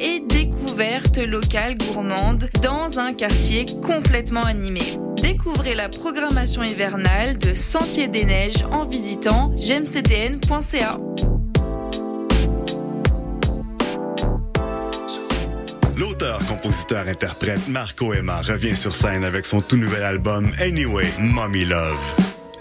et découvertes locales gourmandes dans un quartier complètement animé. Découvrez la programmation hivernale de Sentier des Neiges en visitant gemcdn.ca. L'auteur, compositeur, interprète Marco Emma revient sur scène avec son tout nouvel album Anyway, Mommy Love.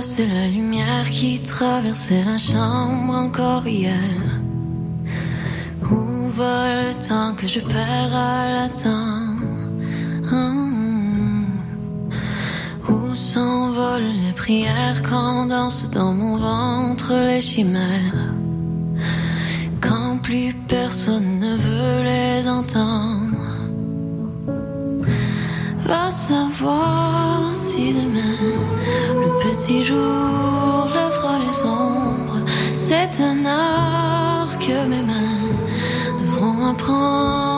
C'est la lumière qui traversait la chambre encore hier. Où va le temps que je perds à l'attendre? Hum. Où s'envolent les prières quand dansent dans mon ventre les chimères? Quand plus personne ne veut les entendre. Va savoir si demain petit jour lèvera les ombres. C'est un art que mes mains devront apprendre.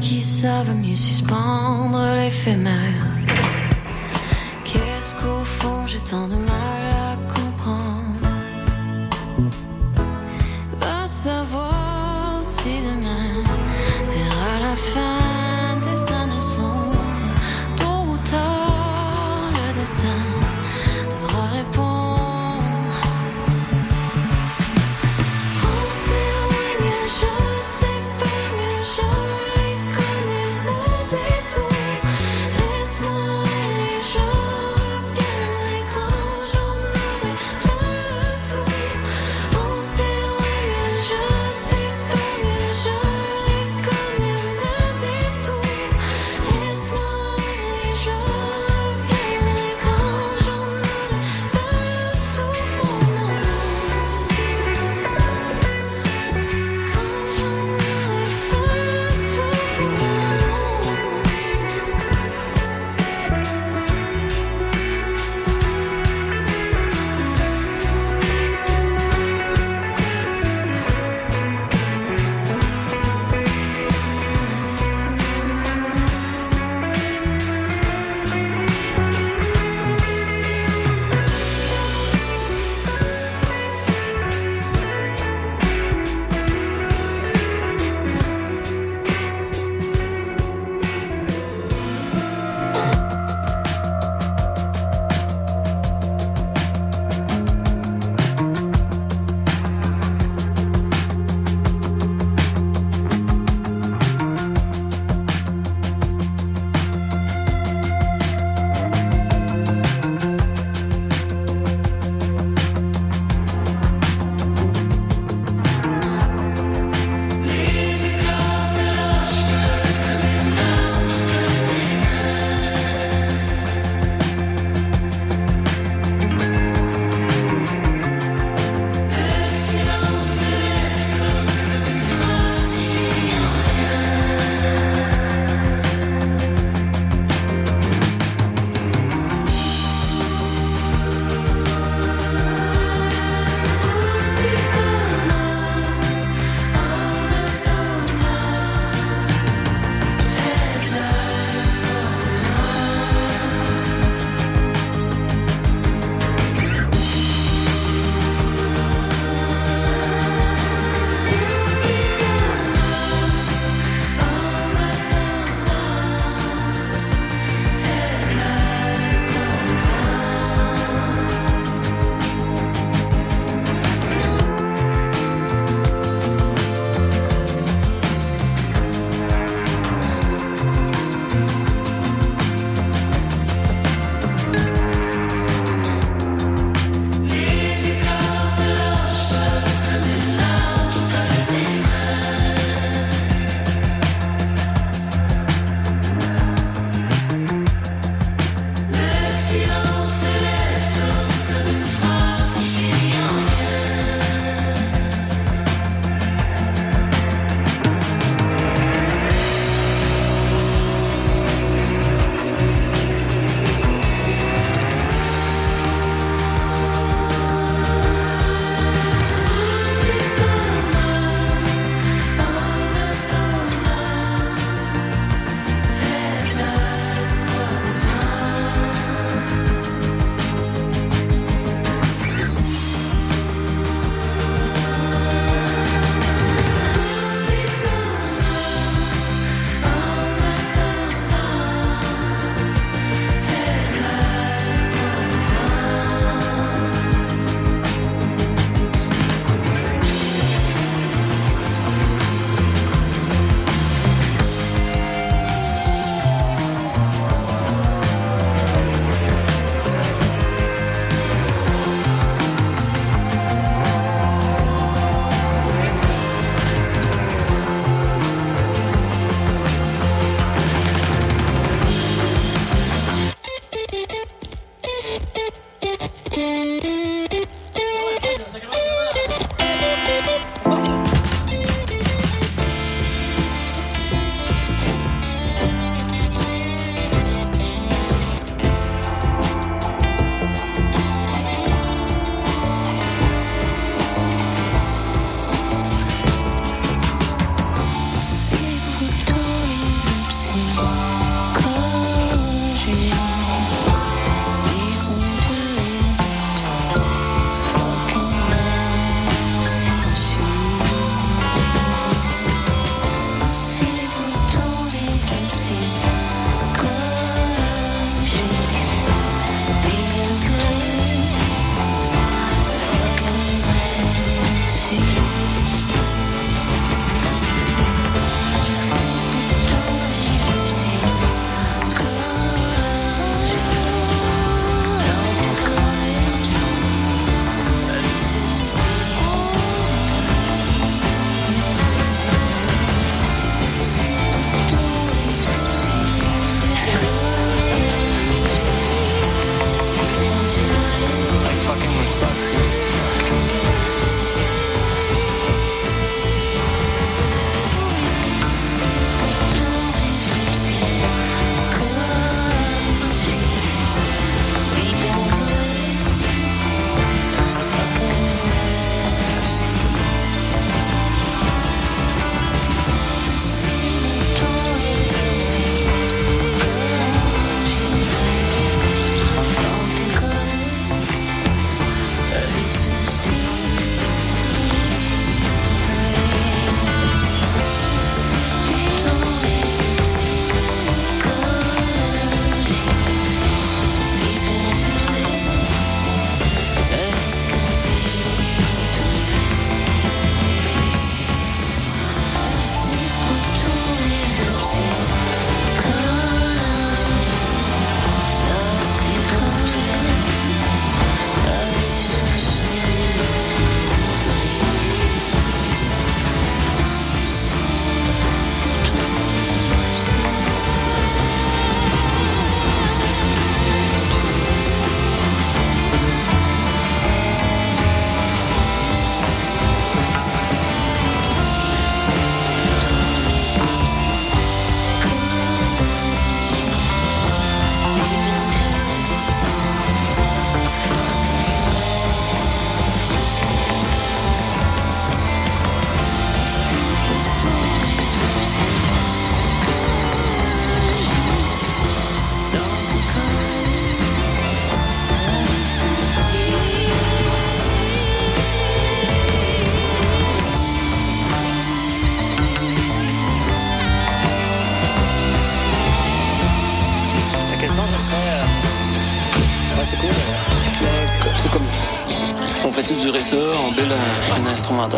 Qui savent mieux suspendre l'éphémère. Qu'est-ce qu'au fond j'ai tant de mal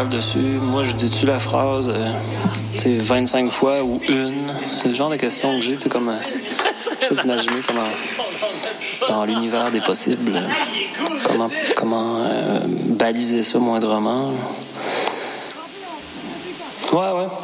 dessus. Moi, je dis-tu la phrase euh, 25 fois ou une? C'est le genre de question que j'ai, tu comme. Euh, d'imaginer comment. Dans l'univers des possibles, comment, comment euh, baliser ça moindrement. Ouais, ouais.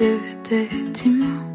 yeux des dimanches.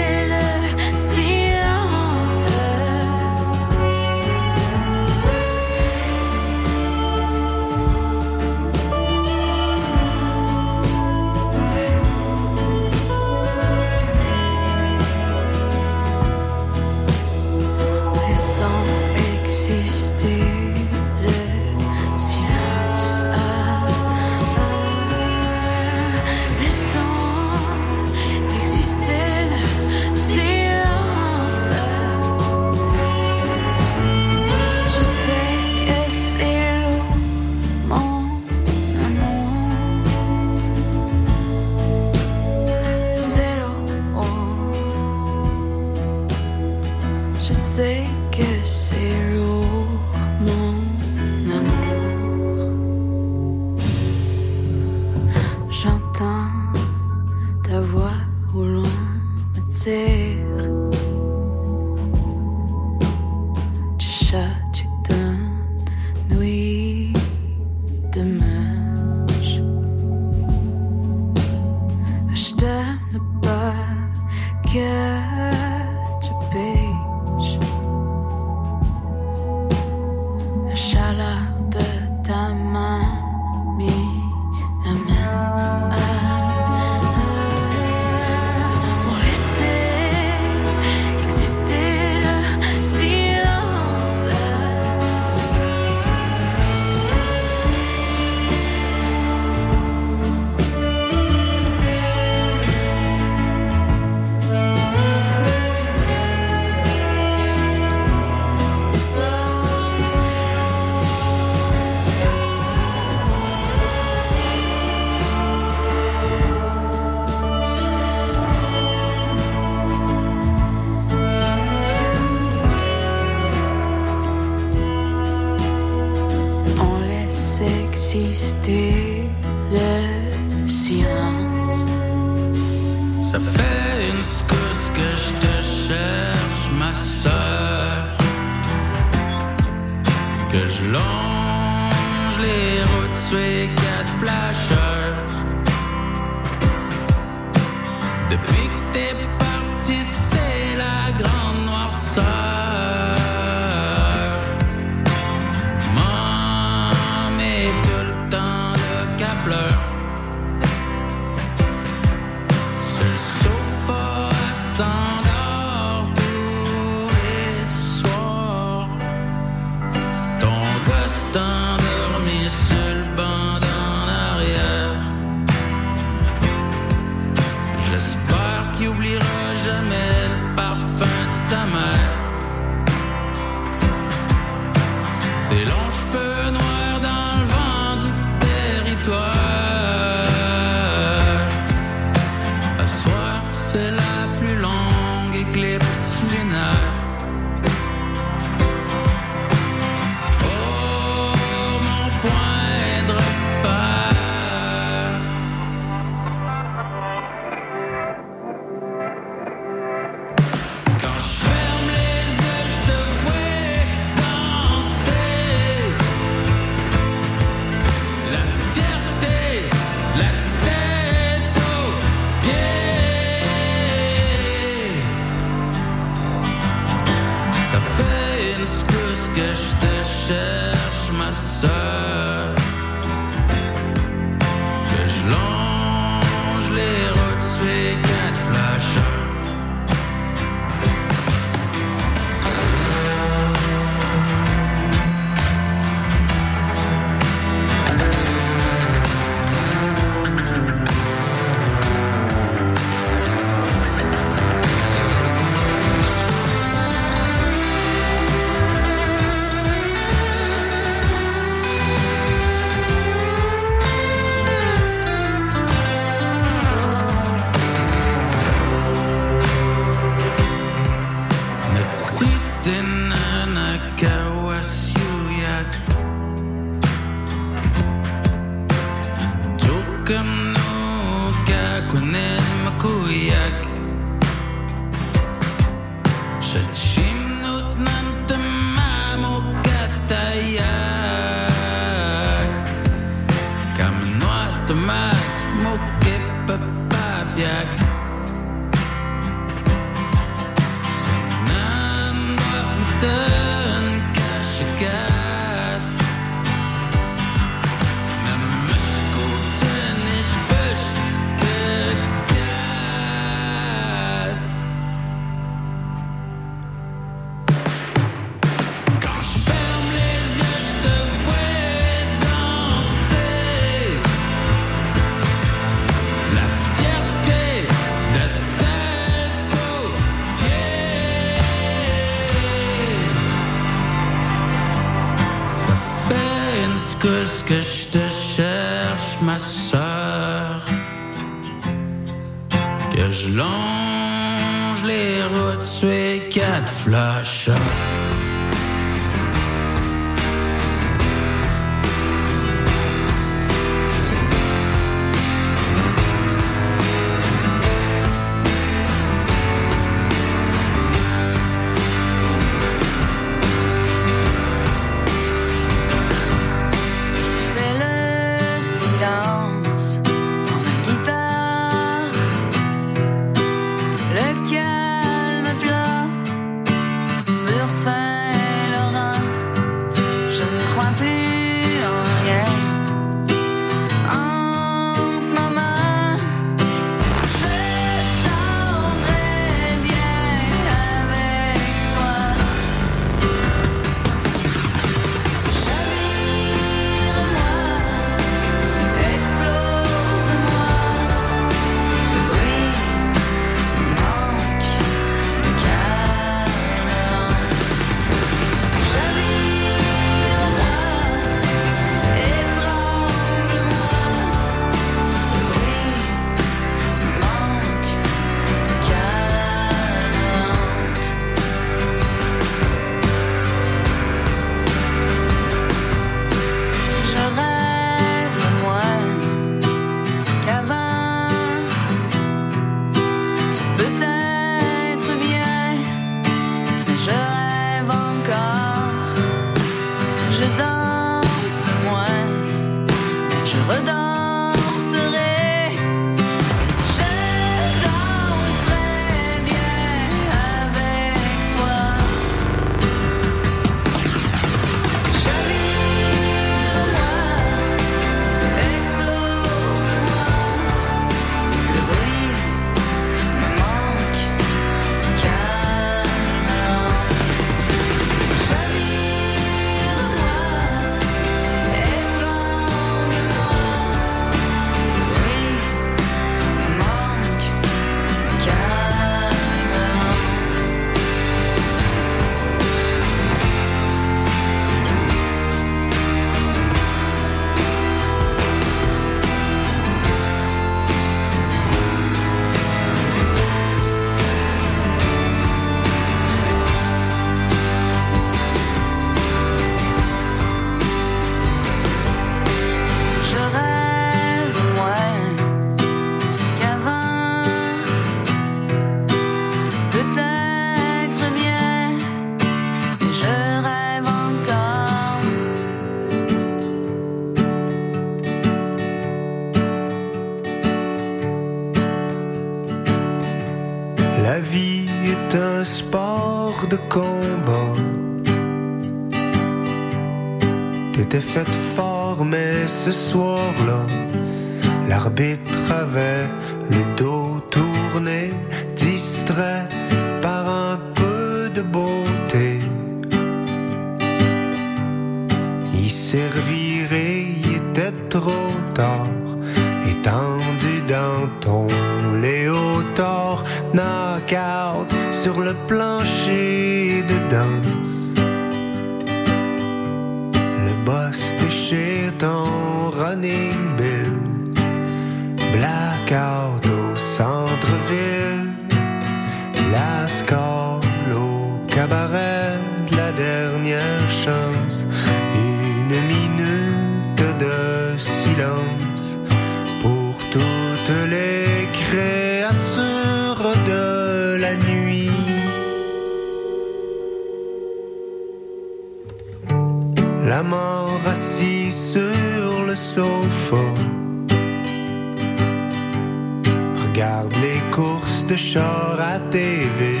Regarde les courses de char à TV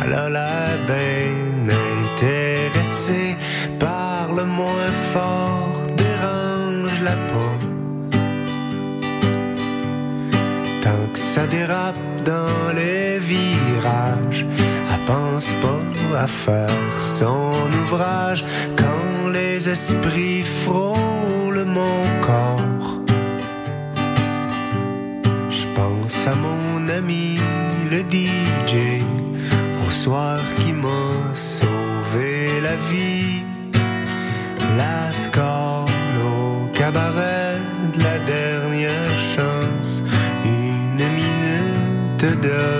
Elle a l'air bien intéressée par le moins fort Dérange la pas Tant que ça dérape dans les virages Elle pense pas à faire son ouvrage Quand les esprits frôlent mon corps pense à mon ami le DJ Au soir qui m'a sauvé la vie. La scale au cabaret de la dernière chance Une minute de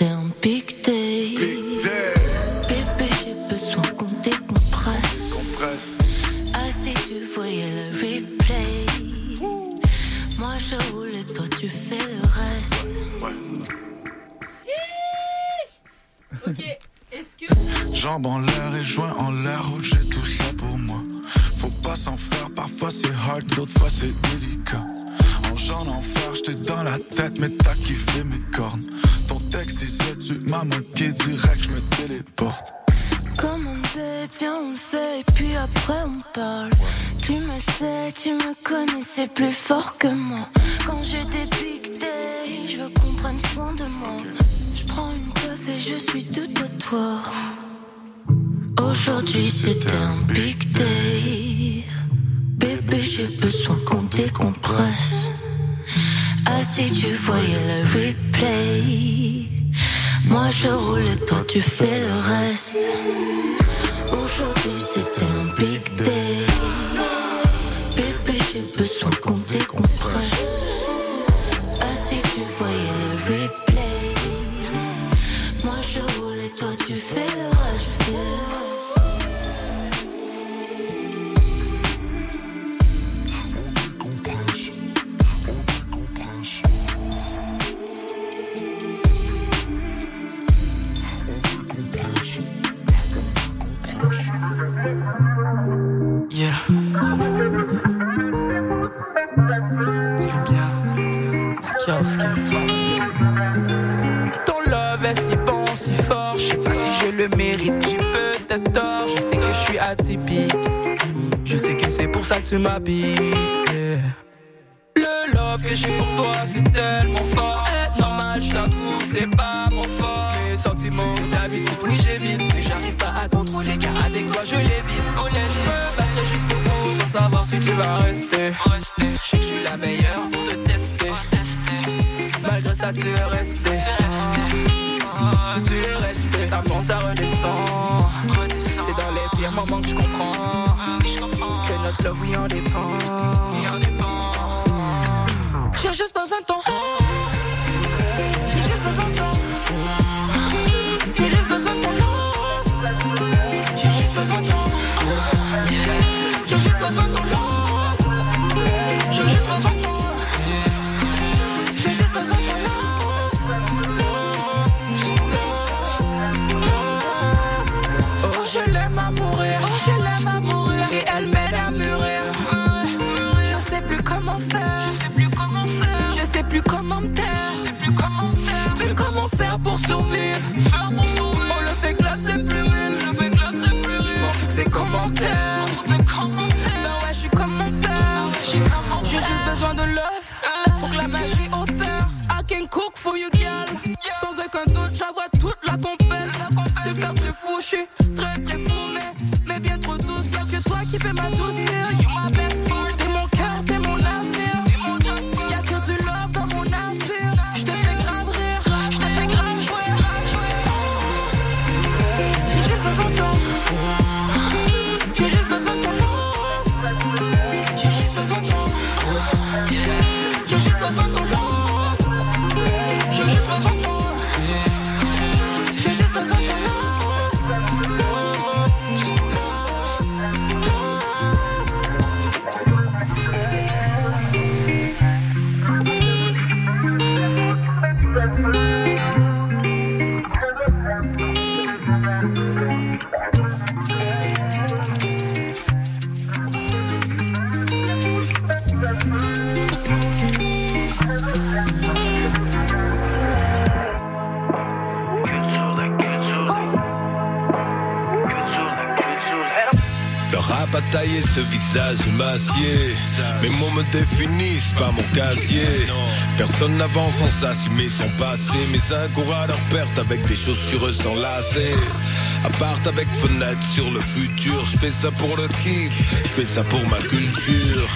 c'était un big day. Bébé, j'ai besoin qu'on décompresse. Ah, si tu voyais le replay. Moi je roule et toi tu fais le reste. Ok, est-ce que. Jambes en l'air et joints en l'air, j'ai tout ça pour moi. Faut pas s'en faire, parfois c'est hard, d'autres fois c'est délicat. En genre d'enfer, j'étais dans la tête, mais t'as kiffé mes cornes. Texte disait, tu m'as manqué direct, je me téléporte. Comme on bébé, viens on le fait et puis après on parle. Tu me sais, tu me connais, c'est plus fort que moi. Quand j'ai des big days, je veux qu'on prenne soin de moi. Je prends une puff et je suis tout à toi. Aujourd'hui c'était un big day. Bébé, j'ai besoin qu'on décompresse. Ah, si tu voyais le replay. Moi je roule toi tu fais le reste. Aujourd'hui c'était un big day. Je sais que je suis atypique. Je sais que c'est pour ça que tu m'habites. Le love que j'ai pour toi, c'est tellement fort. Être normal, je t'avoue, c'est pas mon fort. Mes sentiments, mes habitudes, oui, j'évite. Mais j'arrive pas à contrôler, car avec toi, je l'évite. Oh, je me battrai jusqu'au bout sans savoir si tu vas rester. Je sais que je suis la meilleure pour te tester. Malgré ça, tu es resté. Tu es resté. Ça monte, ça redescend. C'est dans les pires moments que je comprends. Que notre love, oui, en dépend. J'ai juste besoin de ton je l'aime à mourir Et elle m'aide à mûrir. Je sais plus comment faire. Je sais plus comment faire. Je sais plus comment me taire. Je sais plus comment faire. Mais comment faire pour survivre Faire pour survivre On le fait glace c'est plus Le fait glace plus Je fous que c'est commentaires ce visage macier. Mes mots me définissent pas mon casier. Personne n'avance sans s'assumer son passé. Mes incours à leur perte avec des chaussures sans lacets. Appart avec fenêtre sur le futur. Je fais ça pour le kiff, je fais ça pour ma culture.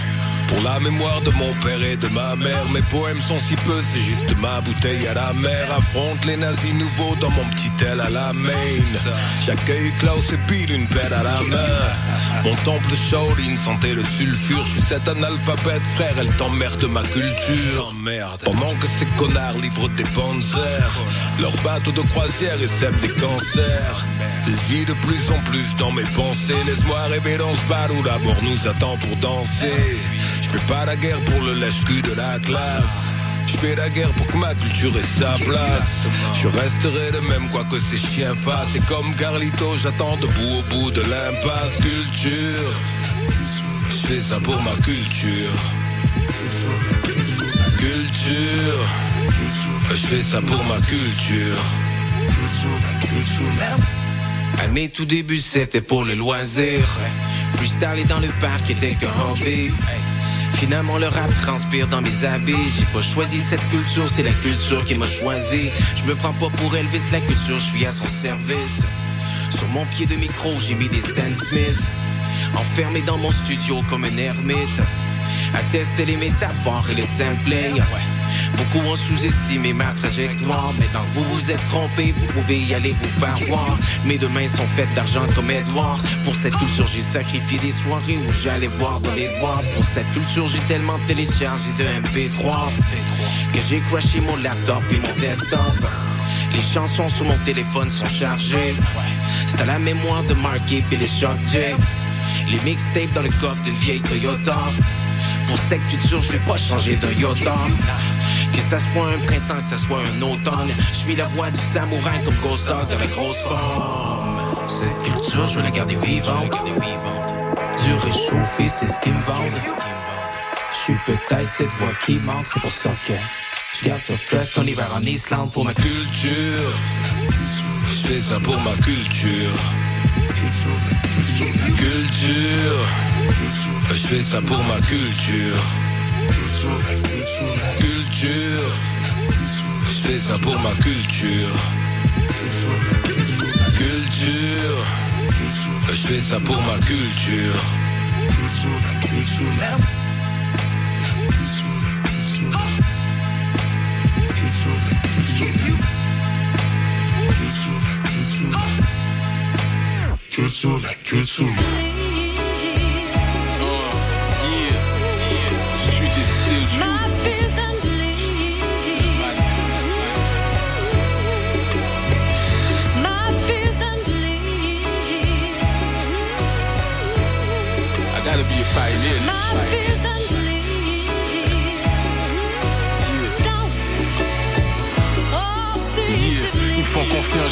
Pour la mémoire de mon père et de ma mère, mes poèmes sont si peu, c'est juste ma bouteille à la mer. Affronte les nazis nouveaux dans mon petit aile à la main. J'accueille Klaus et Bill, une pelle à la main. Mon temple Shaolin sentait le sulfure. Je suis cet analphabète, frère, elle t'emmerde ma culture. Pendant que ces connards livrent des panzers, leurs bateaux de croisière et sèment des cancers. Je vis de plus en plus dans mes pensées. Laisse-moi rêver dans ce bar où d'abord nous attend pour danser. Fais pas la guerre pour le lèche-cul de la classe. Je fais la guerre pour que ma culture ait sa place. Je resterai de même quoi que ces chiens fassent. Et comme Carlito, j'attends debout au bout de l'impasse. Culture, je fais ça pour ma culture. Culture, je fais ça pour ma culture. À mes tout débuts, c'était pour le loisir. Freestyler dans le parc était qu'un hobby. Finalement, le rap transpire dans mes habits. J'ai pas choisi cette culture, c'est la culture qui m'a choisi. Je me prends pas pour Elvis, la culture, je suis à son service. Sur mon pied de micro, j'ai mis des Stan Smith. Enfermé dans mon studio comme un ermite. À les métaphores et les sampling. Beaucoup ont sous-estimé ma trajectoire. Que vous vous êtes trompé, vous pouvez y aller vous faire voir. Mes deux mains sont faites d'argent comme Edouard. Pour cette culture, j'ai sacrifié des soirées où j'allais boire dans les bois. Pour cette culture, j'ai tellement téléchargé de MP3 que j'ai crashé mon laptop et mon desktop. Les chansons sur mon téléphone sont chargées. C'est à la mémoire de Marky et les Shock. Les mixtapes dans le coffre d'une vieille Toyota. Pour cette culture, je vais pas changer d'un Yoda. Que ça soit un printemps, que ça soit un automne. Je suis la voix du samouraï comme Ghost Dog dans la grosse pomme. Cette culture, je veux la garder vivante. Du réchauffé, c'est ce qui me vendent. Je suis peut-être cette voix qui manque, c'est pour ça que je garde ça fresh ton hiver en Islande pour ma culture. Je fais ça pour ma culture. Culture. Je fais ça pour ma culture. Culture. Je fais ça pour ma culture. Culture. Je fais ça pour ma culture. Culture, la culture.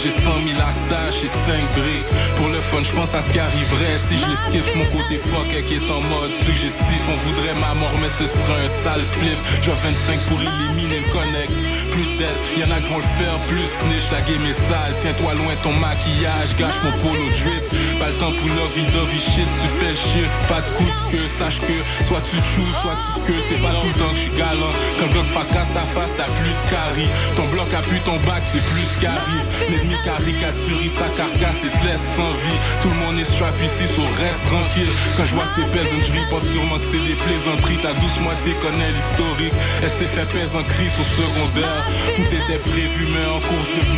J'ai 100 000 astaches et 5 briques. Pour le fun, je pense à ce qui arriverait si je skip. Mon côté fuck qui est en mode suggestif. On voudrait ma mort, mais ce serait un sale flip. J'ai 25 pour éliminer le connect. Plus d'aide, y'en a qui vont le faire plus niche. La game est sale, tiens-toi loin ton maquillage. Gâche mon polo drip. Pas le temps pour lovey dovey shit, tu fais le chiffre. Pas de coup de queue, sache que soit tu chooses, soit tu que c'est pas tout le temps que je suis galant. Quand le bloc fracasse ta face, t'as plus de carie. Ton bloc appuie ton bac, c'est plus qu'arrive. L'ennemi caricaturiste ta carcasse et te laisse sans vie. Tout le monde est strap ici, so reste tranquille. Quand je vois ces peasants, je vis pas sûrement que c'est des plaisanteries. Ta douce moitié connaît l'historique. Elle s'est fait pèse en crise au secondaire. Tout était prévu, mais en course homicide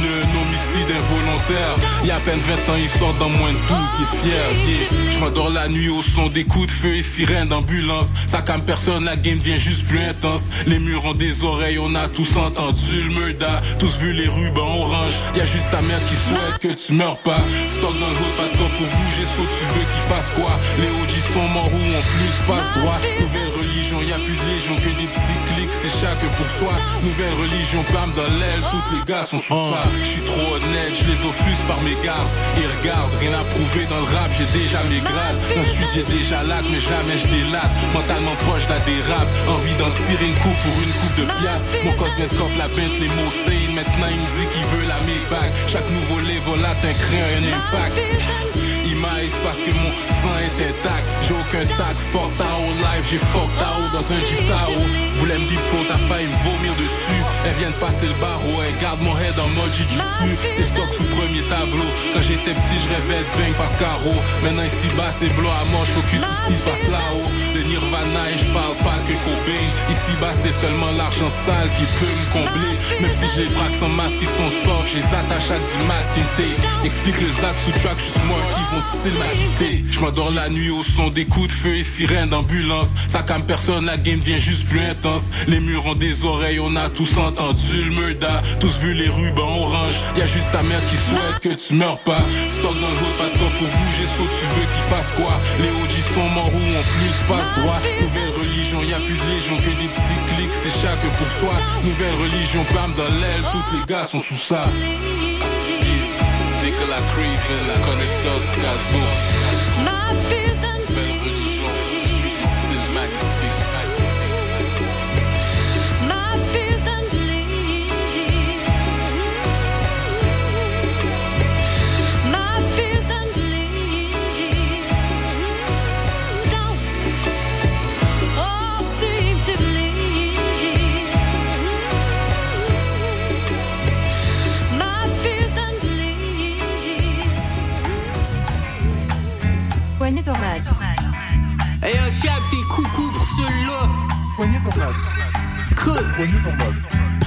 involontaire. Il y a à peine 20 ans, il sort dans moins de 12, il est fier. yeah. Je m'endors la nuit au son des coups de feu et sirènes d'ambulance. Ça calme personne, la game devient juste plus intense. Les murs ont des oreilles, on a tous entendu le murda. Tous vu les rubans orange. Y a juste ta mère qui souhaite que tu meurs pas. Stock dans le hood, pas de pour bouger, saut tu veux qu'il fasse quoi? Les OG sont morts ou ont plus de passe droit. Nouvelle religion, y a plus de légion que des petits clics, c'est chacun pour soi. Nouvelle religion, bam dans l'aile, toutes les gars sont sous ça. J'suis trop honnête, je les offuse par mes gardes. Et regarde, rien à prouver dans le rap, j'ai déjà mes grades. Ensuite j'ai déjà l'acte, mais jamais je délate. Mentalement proche d'un dérape, envie d'en tirer une coupe pour une coupe de pièces. Mon cos vient de cop la bête, les mots. Maintenant il me dit qu'il veut la Maybach. Chaque nouveau level atteint crée un impact. Maïs parce que mon sang est intact. J'ai aucun tact, fuck Tao live, j'ai fuck Tao dans un Tao. Voulait me dire faute, t'as failli me vomir dessus. Elle vient de passer le barreau, elle garde mon head en mode jujutsu. Tes stocks sous premier tableau. Quand j'étais petit, je rêvais de bang parce caro. Maintenant ici bas, c'est blanc à mort, focus sur ce qui se passe là-haut. Le Nirvana et je parle pas que Cobain. Ici bas, c'est seulement l'argent sale qui peut me combler. Même si j'ai les braques sans masque, ils sont soft, je les attache à du masking tape. Explique le Zach sous track, je suis mort, qui vont style m'agiter. Je m'endors la nuit au son des coups de feu et sirènes d'ambulance. Ça calme personne, la game devient juste plus intense. Les murs ont des oreilles, on a tous entendu le murda. Tous vu les rubans orange. Y a juste ta mère qui souhaite que tu meurs pas. Stock dans le hood, pas de pour bouger, saut tu veux qu'il fasse quoi? Les OG sont morts ou ont plus de passe droit. Nouvelle religion, y a plus de légion que des petits clics, c'est chacun pour soi. Nouvelle religion, bam dans l'aile, tous les gars sont sous ça. Yeah. Nicolas Craven, la connaisseur du gazo. Nouvelle religion, Hey, un fiable, t'es coucou pour. Poignée écoute.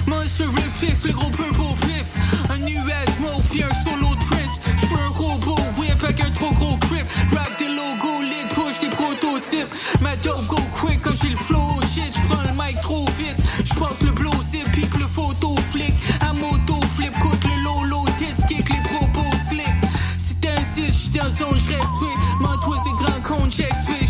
Moi, je fixe, le gros purple pif. Un nuage mauve, un solo Prince. J'suis un robot, whip avec un trop gros grip. Rock des logos, lit, push des prototypes. Ma dope go quick quand j'ai le flow. Shit, j'prends le mic trop vite. J'passe le blow zip, pique le photo flic. À moto flip, coûte le lolo, tits kick, les propos slick. C'est un j'suis dans zone, j'respire. Mon twist des grands comptes, j'expire,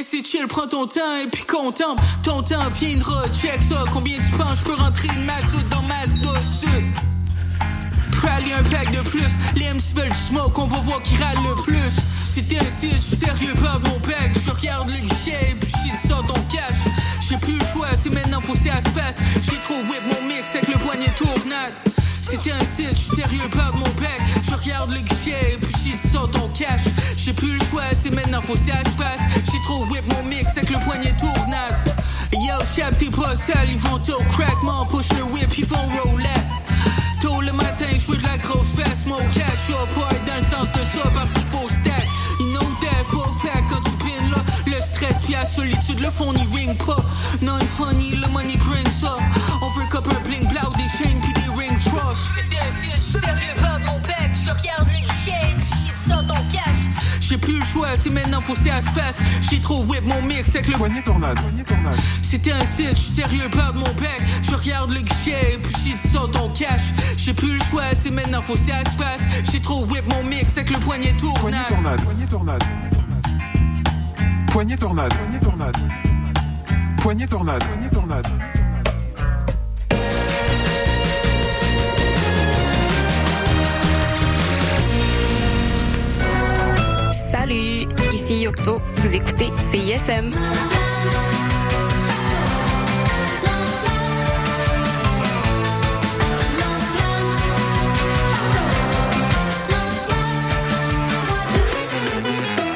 Mais c'est chill, prends ton temps et puis contemple. Ton temps viendra, check ça. Combien tu penses, je peux rentrer une masse dans masse dessus. Prally un pack de plus. Les MC veulent du smoke, on va voir qui râle le plus. C'était site, je suis sérieux, pas mon pack. Je regarde le guichet et puis shit sort ton cash. J'ai plus le choix, c'est maintenant faut que ça se. J'ai trop whip mon mix avec le poignet tournade. C'était un site, je sérieux, pas mon bec. Je regarde le guichet et puis shit sort ton cash. J'ai plus le choix, c'est maintenant faut ça se fasse. J'ai trop whip mon mix avec le poignet tournade. Yo, chap, t'es pas sale, ils vont tout crack, man, push le whip, ils vont roulette. Tôt le matin, je de la grosse fesse, mon cash, yo, pas dans le sens de ça parce qu'il faut stack. You know that, faut faire quand tu pines là. Le stress puis la solitude, le fond n'y ring pas. Non funny, le money drink ça. Un site, je suis sérieux, pas mon bec. Je regarde les et puis shit sort ton cash. J'ai plus le choix, c'est maintenant faut que ça se fasse. J'ai trop whip mon mix avec le poignet tornade. C'était un site, je suis sérieux, pas mon bec. Je regarde le guichet et puis shit sort ton cash. J'ai plus le choix, c'est maintenant faut que ça se fasse. J'ai trop whip mon mix avec le poignet tournade. Poignet tornade. Poignet tornade. Poignet tornade. Poignet tornade. Poignet tornade. Salut, ici Yocto. Vous écoutez CISM.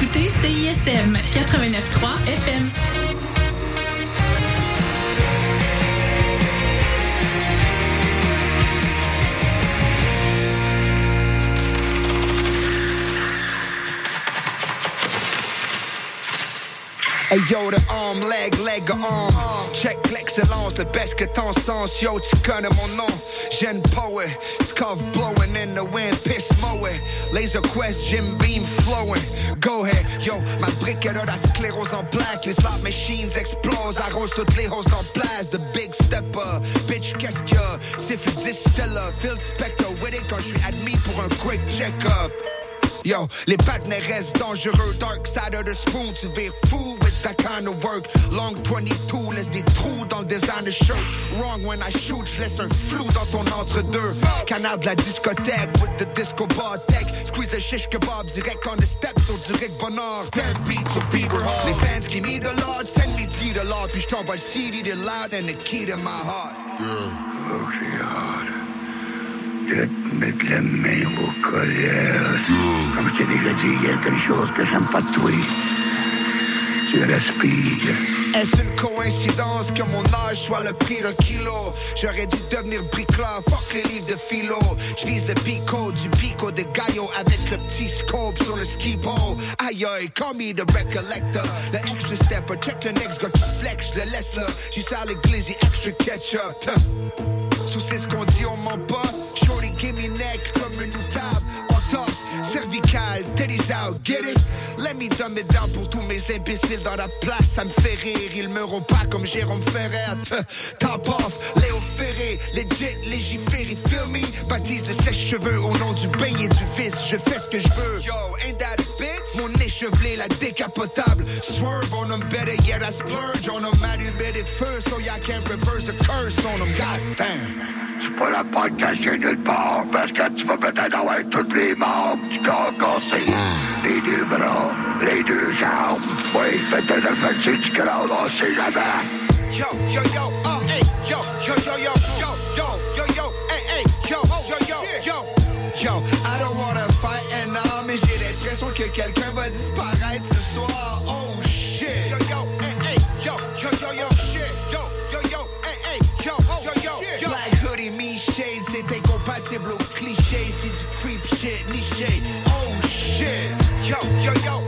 écoutez CISM 89.3 FM. Hey yo, the arm, leg, leg, arm. Check l'excellence, le best que ton sens. Yo, tu connais mon nom. Jen Poet, scuff blowing in the wind, piss mowing. Laser quest, Jim Beam flowing. Go ahead, yo, ma briquette a la sclérose en plaque. Les slot machines explosent, arrose toutes les hostes en place. The big stepper, bitch, qu'est-ce que c'est fait distiller. Phil Spector with it quand je suis admis pour un quick check-up. Yo, les partenaires restent dangereux. Dark side of the spoon, tu vas fou with that kind of work. Long 22, laisse des trous dans le designer shirt. Wrong when I shoot, je laisse un flou dans ton entre-deux. Canard de la discothèque with the disco bar tech. Squeeze the shish kebab direct on the steps au direct bonheur. Dead beats au Beaver Hall. Les fans qui me the Lord, send me to the Lord. Puis je t'envoie le CD de loud and the key to my heart. Yeah. Oh, j'ai hâte de te mettre la main au colère. Comme je t'ai déjà dit, il y a quelque chose que j'aime pas de toi. Tu respires. Est-ce une coïncidence que mon âge soit le prix d'un kilo? J'aurais dû devenir bricoleur, fuck les livres de philo. Je vise le pico du pico de Gallo avec le petit scope sur le ski pole. Aïe aïe, call me the recollector. The extra stepper, check le next gars qui flex, je le laisse là. J'y sers l'église, extra ketchup. sous c'est ce qu'on dit, on ment pas. Cervicale, teddy's out, get it? Let me dumb it down pour tous mes imbéciles dans la place, ça me fait rire. Ils me pas comme Jérôme Ferret. T'en penses, Léo Ferré, legit, légiféré, feel me? Baptise le sèche-cheveux au nom du bain et du vice. Je fais ce que je veux. Yo, ain't that a bitch? Mon échevelé, la décapotable. Swerve on them, better yet I splurge on them. Allumé des feux, so y'all can't reverse the curse on them. God damn. Tu peux la pas cacher nulle part parce que tu vas peut-être avoir toutes les membres du corps cassé. Les deux bras, les deux jambes. Oui, peut-être le fait du crâne, on sait jamais. Yo, yo, yo, uh, hey, yo, yo, yo, yo, yo, yo, yo, yo, hey, hey, yo, yo, yo, yo, yo. I don't wanna fight va disparaître ce soir. Oh shit. Yo, yo, hey, hey, yo, yo, yo, yo, shit. Yo, yo, yo, hey, hey, yo, yo, yo, Black hoodie, me shade, c'est incompatible au cliché, c'est du creep shit, niché. Oh shit. Yo, yo, yo, yo,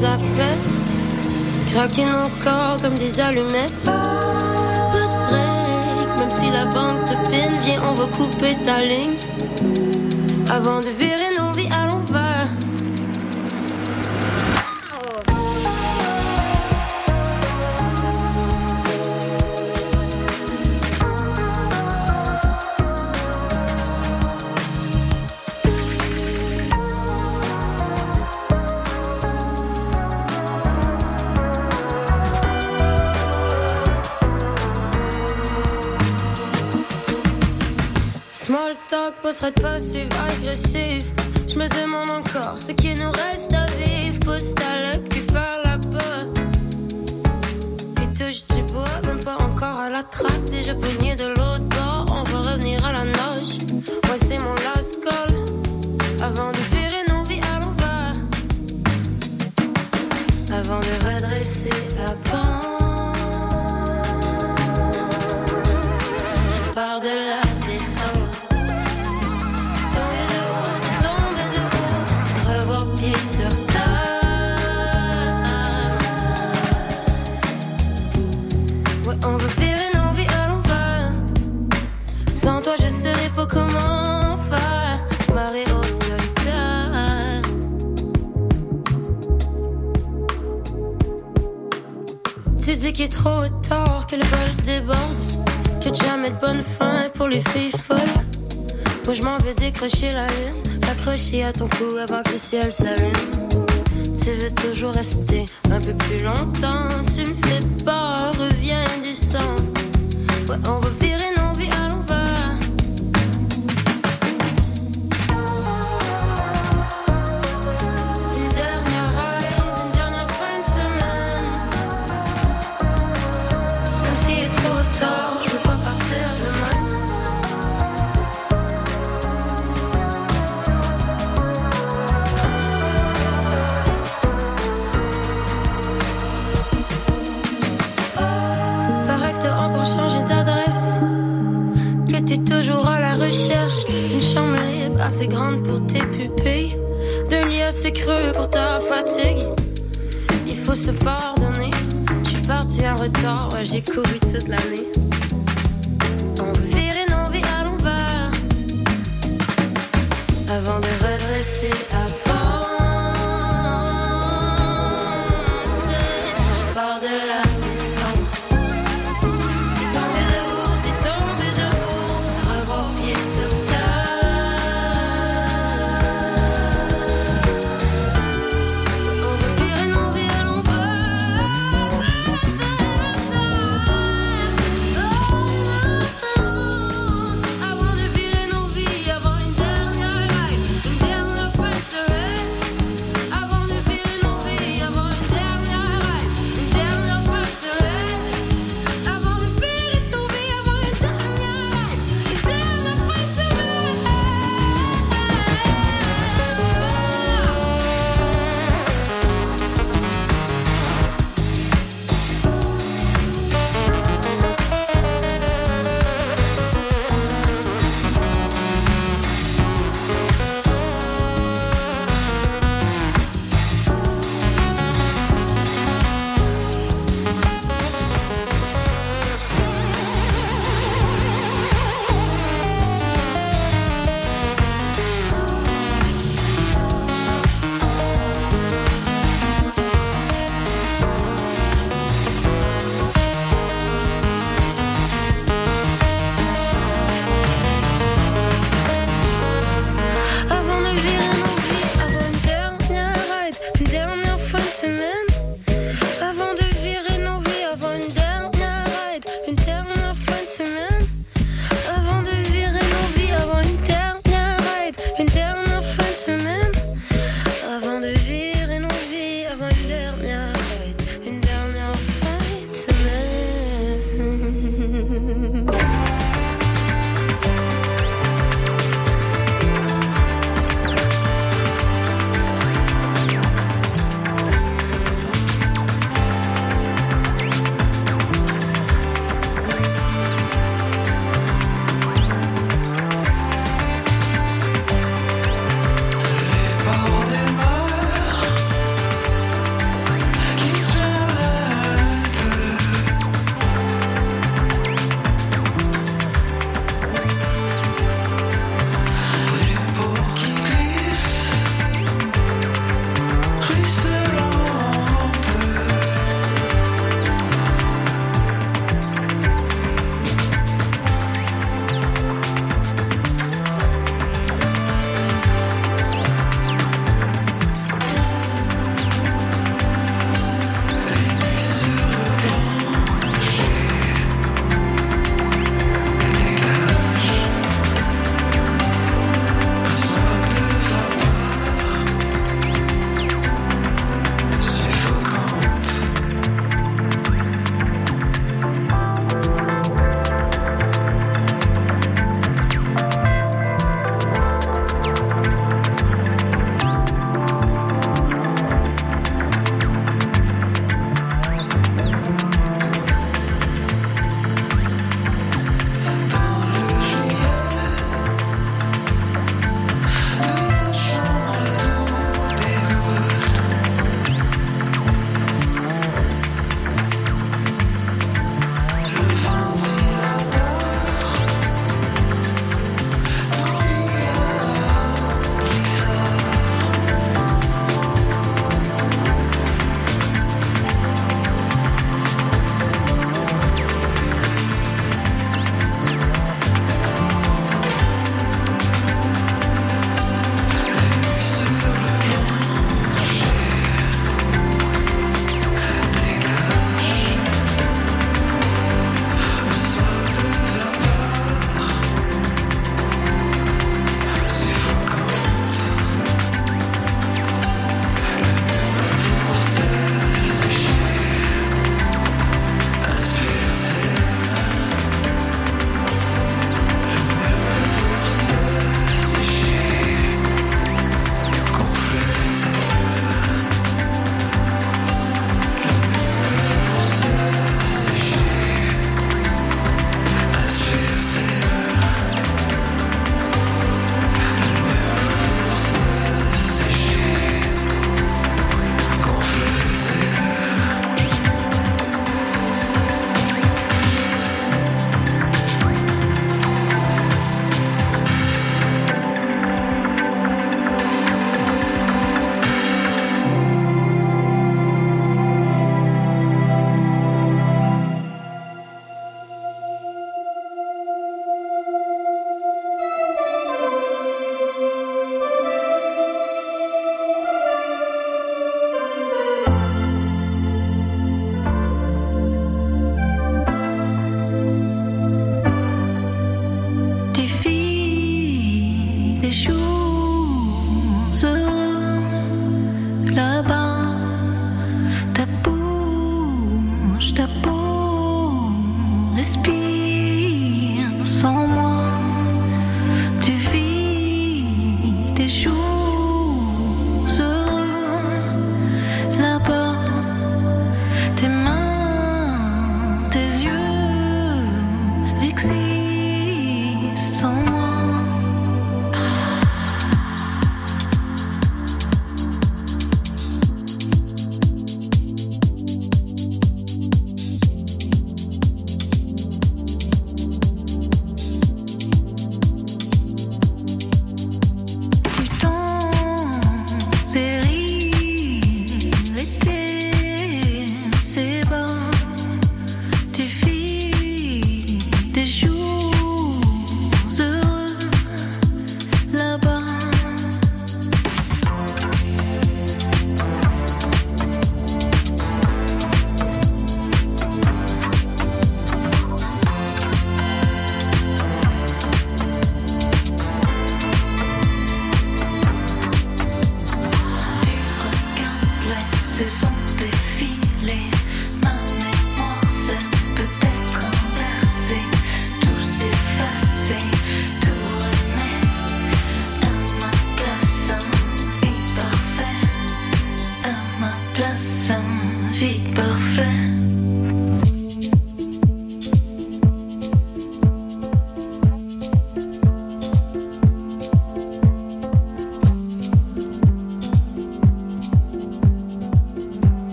ça pète. Craquer nos corps comme des allumettes. De break, même si la bande te peine, viens, on va couper ta ligne. Avant de virer Poserait de passive, agressif. Je me demande encore ce qui nous reste à vivre. Pose ta luck, puis par là-bas. Puis touche du bois, même pas encore à la traque. Déjà poigné de l'autre bord, on va revenir à la nage. Moi, c'est mon last call. Avant de virer nos vies à l'envers. Avant de redresser la pente. Trop tard, que le bol déborde, que jamais de bonne fin pour les filles folles. Moi je m'en vais décrocher la lune, l'accrocher à ton cou avant que le ciel s'allume. Tu veux toujours rester un peu plus longtemps, tu me fais peur, reviens descend. Ouais, on va assez grande pour tes pupilles. D'un lit assez creux pour ta fatigue. Il faut se pardonner. Je suis parti en retard, j'ai couru toute l'année.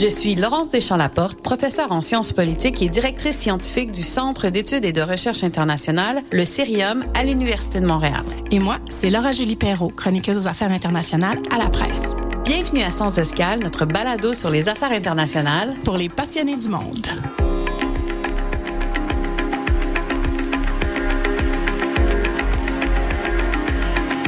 Je suis Laurence Deschamps-Laporte, professeure en sciences politiques et directrice scientifique du Centre d'études et de recherche internationale, le CIRIUM, à l'Université de Montréal. Et moi, c'est Laura-Julie Perrault, chroniqueuse aux affaires internationales à la presse. Bienvenue à Sans Escale, notre balado sur les affaires internationales pour les passionnés du monde.